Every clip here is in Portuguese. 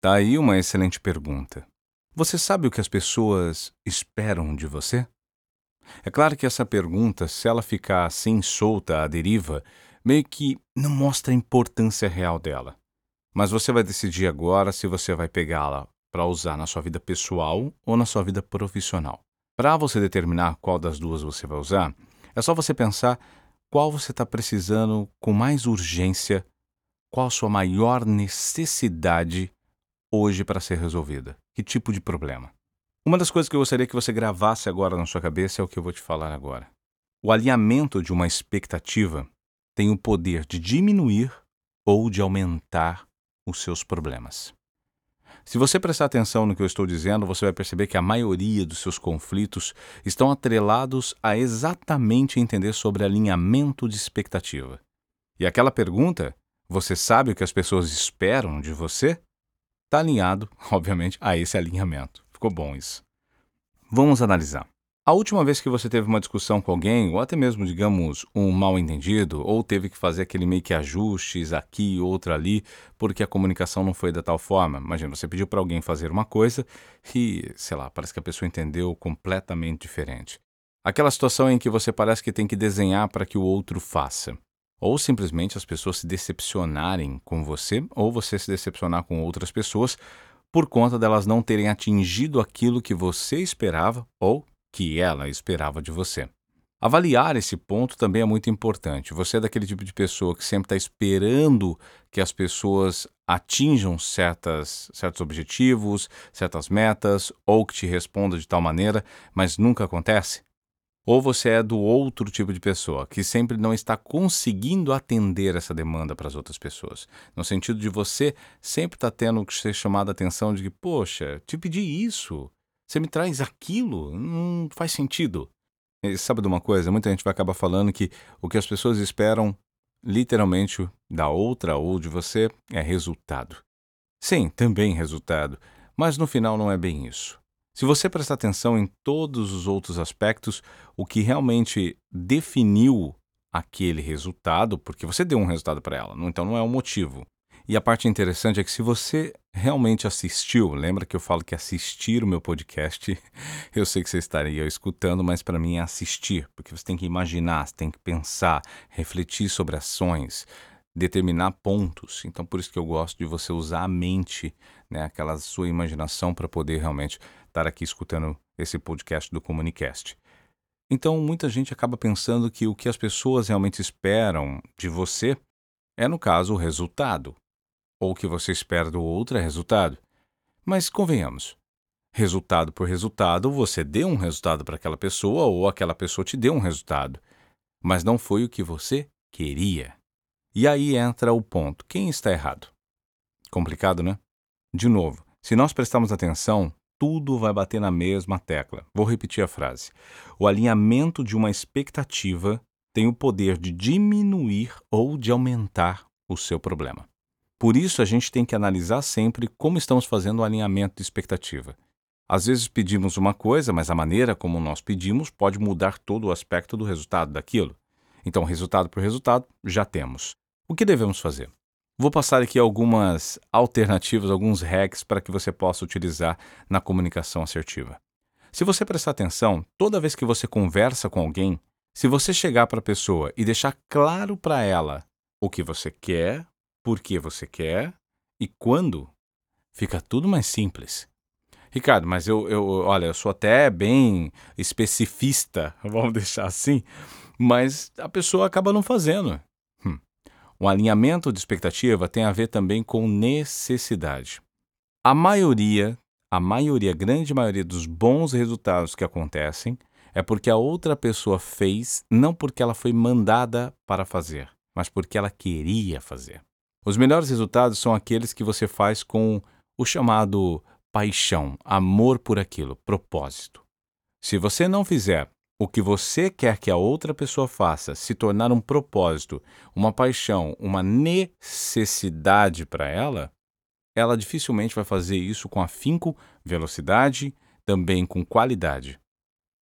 Tá aí uma excelente pergunta. Você sabe o que as pessoas esperam de você? É claro que essa pergunta, se ela ficar assim solta à deriva, meio que não mostra a importância real dela. Mas você vai decidir agora se você vai pegá-la para usar na sua vida pessoal ou na sua vida profissional. Para você determinar qual das duas você vai usar, é só você pensar qual você está precisando com mais urgência, qual a sua maior necessidade hoje para ser resolvida. Que tipo de problema? Uma das coisas que eu gostaria que você gravasse agora na sua cabeça é o que eu vou te falar agora. O alinhamento de uma expectativa tem o poder de diminuir ou de aumentar os seus problemas. Se você prestar atenção no que eu estou dizendo, você vai perceber que a maioria dos seus conflitos estão atrelados a exatamente entender sobre alinhamento de expectativa. E aquela pergunta, você sabe o que as pessoas esperam de você? Está alinhado, obviamente, a esse alinhamento. Ficou bom isso. Vamos analisar. A última vez que você teve uma discussão com alguém, ou até mesmo, digamos, um mal entendido, ou teve que fazer aquele meio que ajustes aqui, outro ali, porque a comunicação não foi da tal forma. Imagina, você pediu para alguém fazer uma coisa e, sei lá, parece que a pessoa entendeu completamente diferente. Aquela situação em que você parece que tem que desenhar para que o outro faça. Ou simplesmente as pessoas se decepcionarem com você, ou você se decepcionar com outras pessoas por conta delas não terem atingido aquilo que você esperava ou que ela esperava de você. Avaliar esse ponto também é muito importante. Você é daquele tipo de pessoa que sempre está esperando que as pessoas atinjam certas, certos objetivos, certas metas, ou que te responda de tal maneira, mas nunca acontece? Ou você é do outro tipo de pessoa, que sempre não está conseguindo atender essa demanda para as outras pessoas. No sentido de você sempre está tendo que ser chamado a atenção de que, poxa, te pedi isso, você me traz aquilo? Não faz sentido. E sabe de uma coisa? Muita gente vai acabar falando que o que as pessoas esperam, literalmente, da outra ou de você é resultado. Sim, também resultado, mas no final não é bem isso. Se você prestar atenção em todos os outros aspectos, o que realmente definiu aquele resultado, porque você deu um resultado para ela, então não é o motivo. E a parte interessante é que se você realmente assistiu, lembra que eu falo que assistir o meu podcast, eu sei que você estaria escutando, mas para mim é assistir, porque você tem que imaginar, você tem que pensar, refletir sobre ações, determinar pontos. Então por isso que eu gosto de você usar a mente, né, aquela sua imaginação para poder realmente estar aqui escutando esse podcast do Comunicast. Então muita gente acaba pensando que o que as pessoas realmente esperam de você é, no caso, o resultado ou o que você espera do outro é resultado. Mas convenhamos, resultado por resultado, você deu um resultado para aquela pessoa ou aquela pessoa te deu um resultado, mas não foi o que você queria. E aí entra o ponto: quem está errado? Complicado, né? De novo, se nós prestarmos atenção, tudo vai bater na mesma tecla. Vou repetir a frase. O alinhamento de uma expectativa tem o poder de diminuir ou de aumentar o seu problema. Por isso, a gente tem que analisar sempre como estamos fazendo o alinhamento de expectativa. Às vezes pedimos uma coisa, mas a maneira como nós pedimos pode mudar todo o aspecto do resultado daquilo. Então, resultado por resultado, já temos. O que devemos fazer? Vou passar aqui algumas alternativas, alguns hacks para que você possa utilizar na comunicação assertiva. Se você prestar atenção, toda vez que você conversa com alguém, se você chegar para a pessoa e deixar claro para ela o que você quer, por que você quer e quando, fica tudo mais simples. Ricardo, mas eu, eu, olha, eu sou até bem especificista, vamos deixar assim, mas a pessoa acaba não fazendo. O alinhamento de expectativa tem a ver também com necessidade. A maioria, a maioria, grande maioria dos bons resultados que acontecem é porque a outra pessoa fez, não porque ela foi mandada para fazer, mas porque ela queria fazer. Os melhores resultados são aqueles que você faz com o chamado paixão, amor por aquilo, propósito. Se você não fizer o que você quer que a outra pessoa faça se tornar um propósito, uma paixão, uma necessidade para ela, ela dificilmente vai fazer isso com afinco, velocidade, também com qualidade.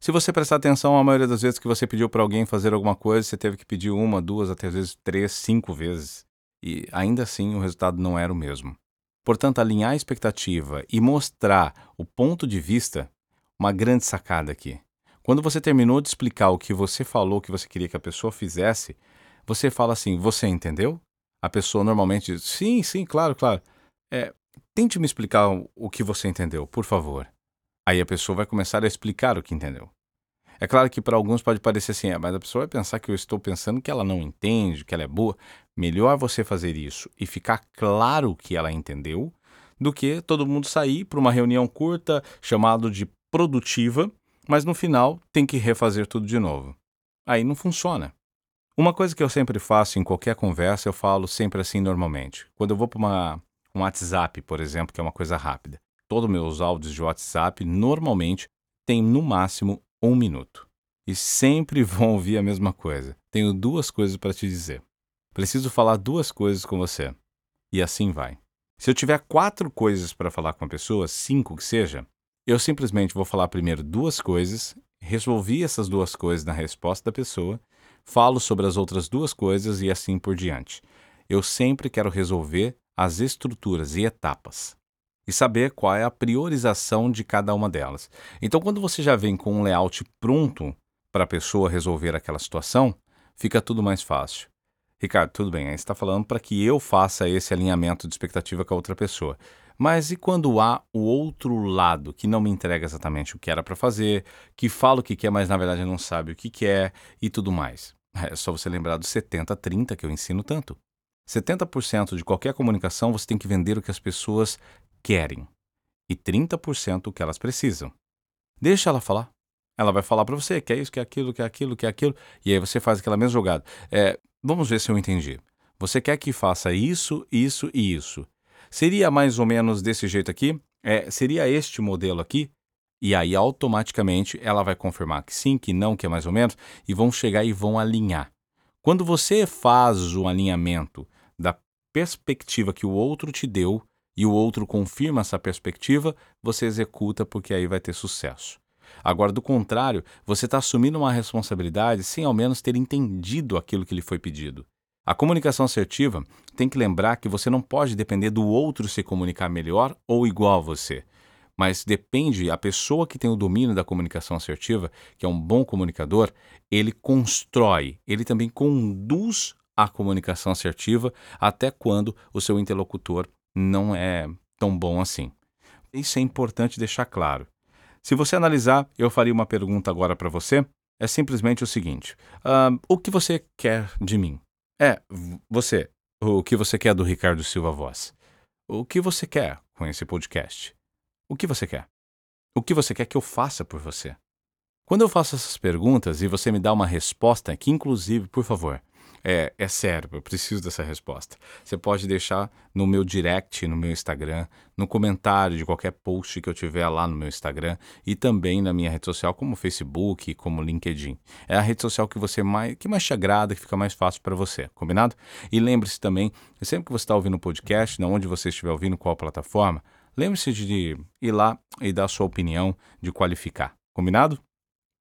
Se você prestar atenção, a maioria das vezes que você pediu para alguém fazer alguma coisa, você teve que pedir uma, duas, até às vezes três, cinco vezes e ainda assim o resultado não era o mesmo. Portanto, alinhar a expectativa e mostrar o ponto de vista, uma grande sacada aqui. Quando você terminou de explicar o que você falou que você queria que a pessoa fizesse, você fala assim: Você entendeu? A pessoa normalmente diz: Sim, sim, claro, claro. É, tente me explicar o que você entendeu, por favor. Aí a pessoa vai começar a explicar o que entendeu. É claro que para alguns pode parecer assim, é, mas a pessoa vai pensar que eu estou pensando que ela não entende, que ela é boa. Melhor você fazer isso e ficar claro que ela entendeu, do que todo mundo sair para uma reunião curta, chamado de produtiva, mas no final tem que refazer tudo de novo. Aí não funciona. Uma coisa que eu sempre faço em qualquer conversa, eu falo sempre assim normalmente. Quando eu vou para um WhatsApp, por exemplo, que é uma coisa rápida, todos meus áudios de WhatsApp normalmente têm no máximo um minuto. E sempre vão ouvir a mesma coisa. Tenho duas coisas para te dizer. Preciso falar duas coisas com você. E assim vai. Se eu tiver quatro coisas para falar com a pessoa, cinco que seja, eu simplesmente vou falar primeiro duas coisas, resolvi essas duas coisas na resposta da pessoa, falo sobre as outras duas coisas e assim por diante. Eu sempre quero resolver as estruturas e etapas e saber qual é a priorização de cada uma delas. Então, quando você já vem com um layout pronto para a pessoa resolver aquela situação, fica tudo mais fácil. Ricardo, tudo bem, aí você está falando para que eu faça esse alinhamento de expectativa com a outra pessoa. Mas e quando há o outro lado que não me entrega exatamente o que era para fazer, que fala o que quer, mas na verdade não sabe o que quer e tudo mais? É só você lembrar do 70-30 que eu ensino tanto. 70% de qualquer comunicação você tem que vender o que as pessoas querem e 30% o que elas precisam. Deixa ela falar. Ela vai falar para você que é isso, que é aquilo, que é aquilo, que é aquilo, e aí você faz aquela mesma jogada. É, vamos ver se eu entendi. Você quer que faça isso, isso e isso. Seria mais ou menos desse jeito aqui? É, seria este modelo aqui? E aí automaticamente ela vai confirmar que sim, que não, que é mais ou menos, e vão chegar e vão alinhar. Quando você faz o alinhamento da perspectiva que o outro te deu e o outro confirma essa perspectiva, você executa porque aí vai ter sucesso. Agora, do contrário, você está assumindo uma responsabilidade sem ao menos ter entendido aquilo que lhe foi pedido. A comunicação assertiva tem que lembrar que você não pode depender do outro se comunicar melhor ou igual a você. Mas depende, a pessoa que tem o domínio da comunicação assertiva, que é um bom comunicador, ele constrói, ele também conduz a comunicação assertiva até quando o seu interlocutor não é tão bom assim. Isso é importante deixar claro. Se você analisar, eu faria uma pergunta agora para você. É simplesmente o seguinte: uh, o que você quer de mim? É, você. O que você quer do Ricardo Silva Voz? O que você quer com esse podcast? O que você quer? O que você quer que eu faça por você? Quando eu faço essas perguntas e você me dá uma resposta, que inclusive, por favor, é, é sério, eu preciso dessa resposta. Você pode deixar no meu direct, no meu Instagram, no comentário de qualquer post que eu tiver lá no meu Instagram e também na minha rede social, como Facebook, como LinkedIn. É a rede social que você mais, que mais te agrada, que fica mais fácil para você, combinado? E lembre-se também, sempre que você está ouvindo o podcast, onde você estiver ouvindo, qual plataforma, lembre-se de ir lá e dar a sua opinião, de qualificar, combinado?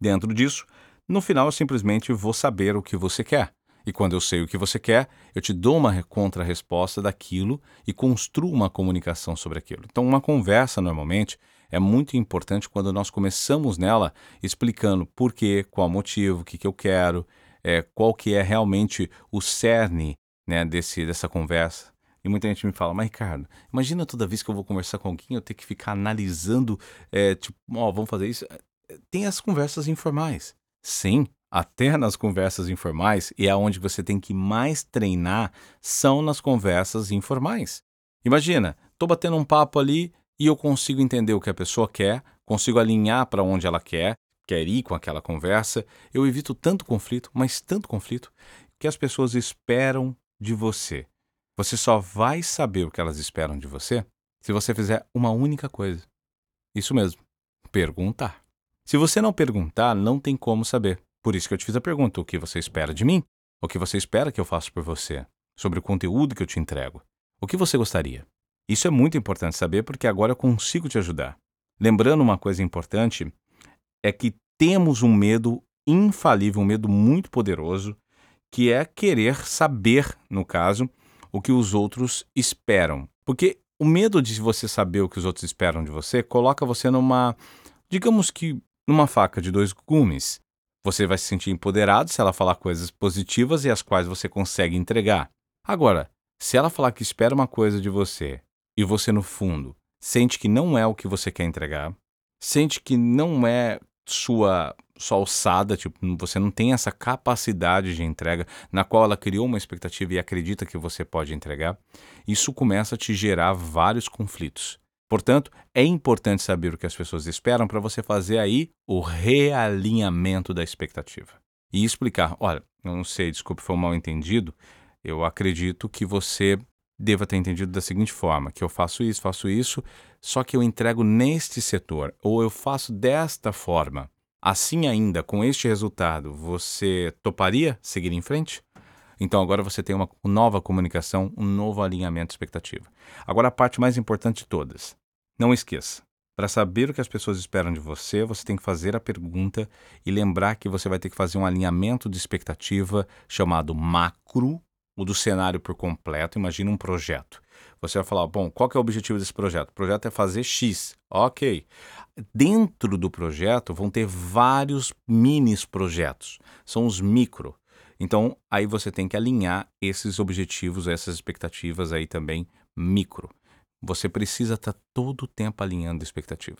Dentro disso, no final eu simplesmente vou saber o que você quer. E quando eu sei o que você quer, eu te dou uma contra-resposta daquilo e construo uma comunicação sobre aquilo. Então, uma conversa, normalmente, é muito importante quando nós começamos nela explicando por quê, qual motivo, o que, que eu quero, é, qual que é realmente o cerne né, desse, dessa conversa. E muita gente me fala, mas Ricardo, imagina toda vez que eu vou conversar com alguém, eu ter que ficar analisando, é, tipo, ó, oh, vamos fazer isso. Tem as conversas informais. Sim, até nas conversas informais, e é você tem que mais treinar, são nas conversas informais. Imagina, estou batendo um papo ali e eu consigo entender o que a pessoa quer, consigo alinhar para onde ela quer, quer ir com aquela conversa. Eu evito tanto conflito, mas tanto conflito, que as pessoas esperam de você. Você só vai saber o que elas esperam de você se você fizer uma única coisa. Isso mesmo, perguntar. Se você não perguntar, não tem como saber. Por isso que eu te fiz a pergunta: o que você espera de mim? O que você espera que eu faça por você? Sobre o conteúdo que eu te entrego? O que você gostaria? Isso é muito importante saber porque agora eu consigo te ajudar. Lembrando uma coisa importante é que temos um medo infalível, um medo muito poderoso, que é querer saber, no caso, o que os outros esperam. Porque o medo de você saber o que os outros esperam de você coloca você numa, digamos que, numa faca de dois gumes. Você vai se sentir empoderado se ela falar coisas positivas e as quais você consegue entregar. Agora, se ela falar que espera uma coisa de você e você, no fundo, sente que não é o que você quer entregar, sente que não é sua, sua alçada, tipo, você não tem essa capacidade de entrega na qual ela criou uma expectativa e acredita que você pode entregar, isso começa a te gerar vários conflitos. Portanto, é importante saber o que as pessoas esperam para você fazer aí o realinhamento da expectativa. E explicar, olha, eu não sei, desculpe, foi um mal entendido, eu acredito que você deva ter entendido da seguinte forma: que eu faço isso, faço isso, só que eu entrego neste setor, ou eu faço desta forma. Assim ainda, com este resultado, você toparia seguir em frente? Então agora você tem uma nova comunicação, um novo alinhamento de expectativa. Agora a parte mais importante de todas. Não esqueça. Para saber o que as pessoas esperam de você, você tem que fazer a pergunta e lembrar que você vai ter que fazer um alinhamento de expectativa chamado macro o do cenário por completo, imagina um projeto. Você vai falar, bom, qual é o objetivo desse projeto? O projeto é fazer X. Ok. Dentro do projeto vão ter vários mini projetos. São os micro. Então, aí você tem que alinhar esses objetivos, essas expectativas aí também micro. Você precisa estar tá todo o tempo alinhando expectativa.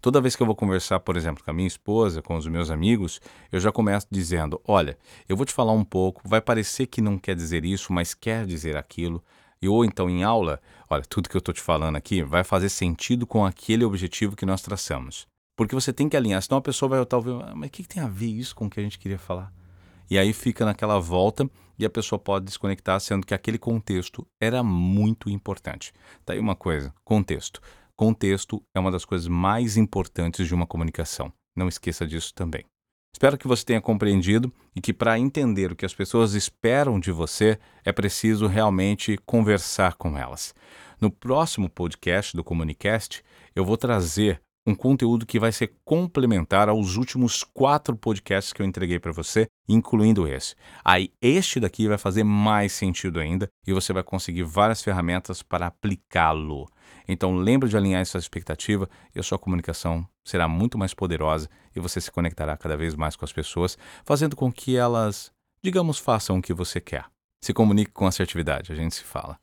Toda vez que eu vou conversar, por exemplo, com a minha esposa, com os meus amigos, eu já começo dizendo: Olha, eu vou te falar um pouco, vai parecer que não quer dizer isso, mas quer dizer aquilo. E ou então em aula, olha, tudo que eu estou te falando aqui vai fazer sentido com aquele objetivo que nós traçamos. Porque você tem que alinhar, senão a pessoa vai talvez, ah, mas o que, que tem a ver isso com o que a gente queria falar? E aí fica naquela volta e a pessoa pode desconectar, sendo que aquele contexto era muito importante. Tá aí uma coisa: contexto. Contexto é uma das coisas mais importantes de uma comunicação. Não esqueça disso também. Espero que você tenha compreendido e que, para entender o que as pessoas esperam de você, é preciso realmente conversar com elas. No próximo podcast do Comunicast, eu vou trazer um conteúdo que vai ser complementar aos últimos quatro podcasts que eu entreguei para você, incluindo esse. Aí, este daqui vai fazer mais sentido ainda e você vai conseguir várias ferramentas para aplicá-lo. Então lembre de alinhar essa expectativa e a sua comunicação será muito mais poderosa e você se conectará cada vez mais com as pessoas, fazendo com que elas, digamos, façam o que você quer. Se comunique com assertividade, a gente se fala.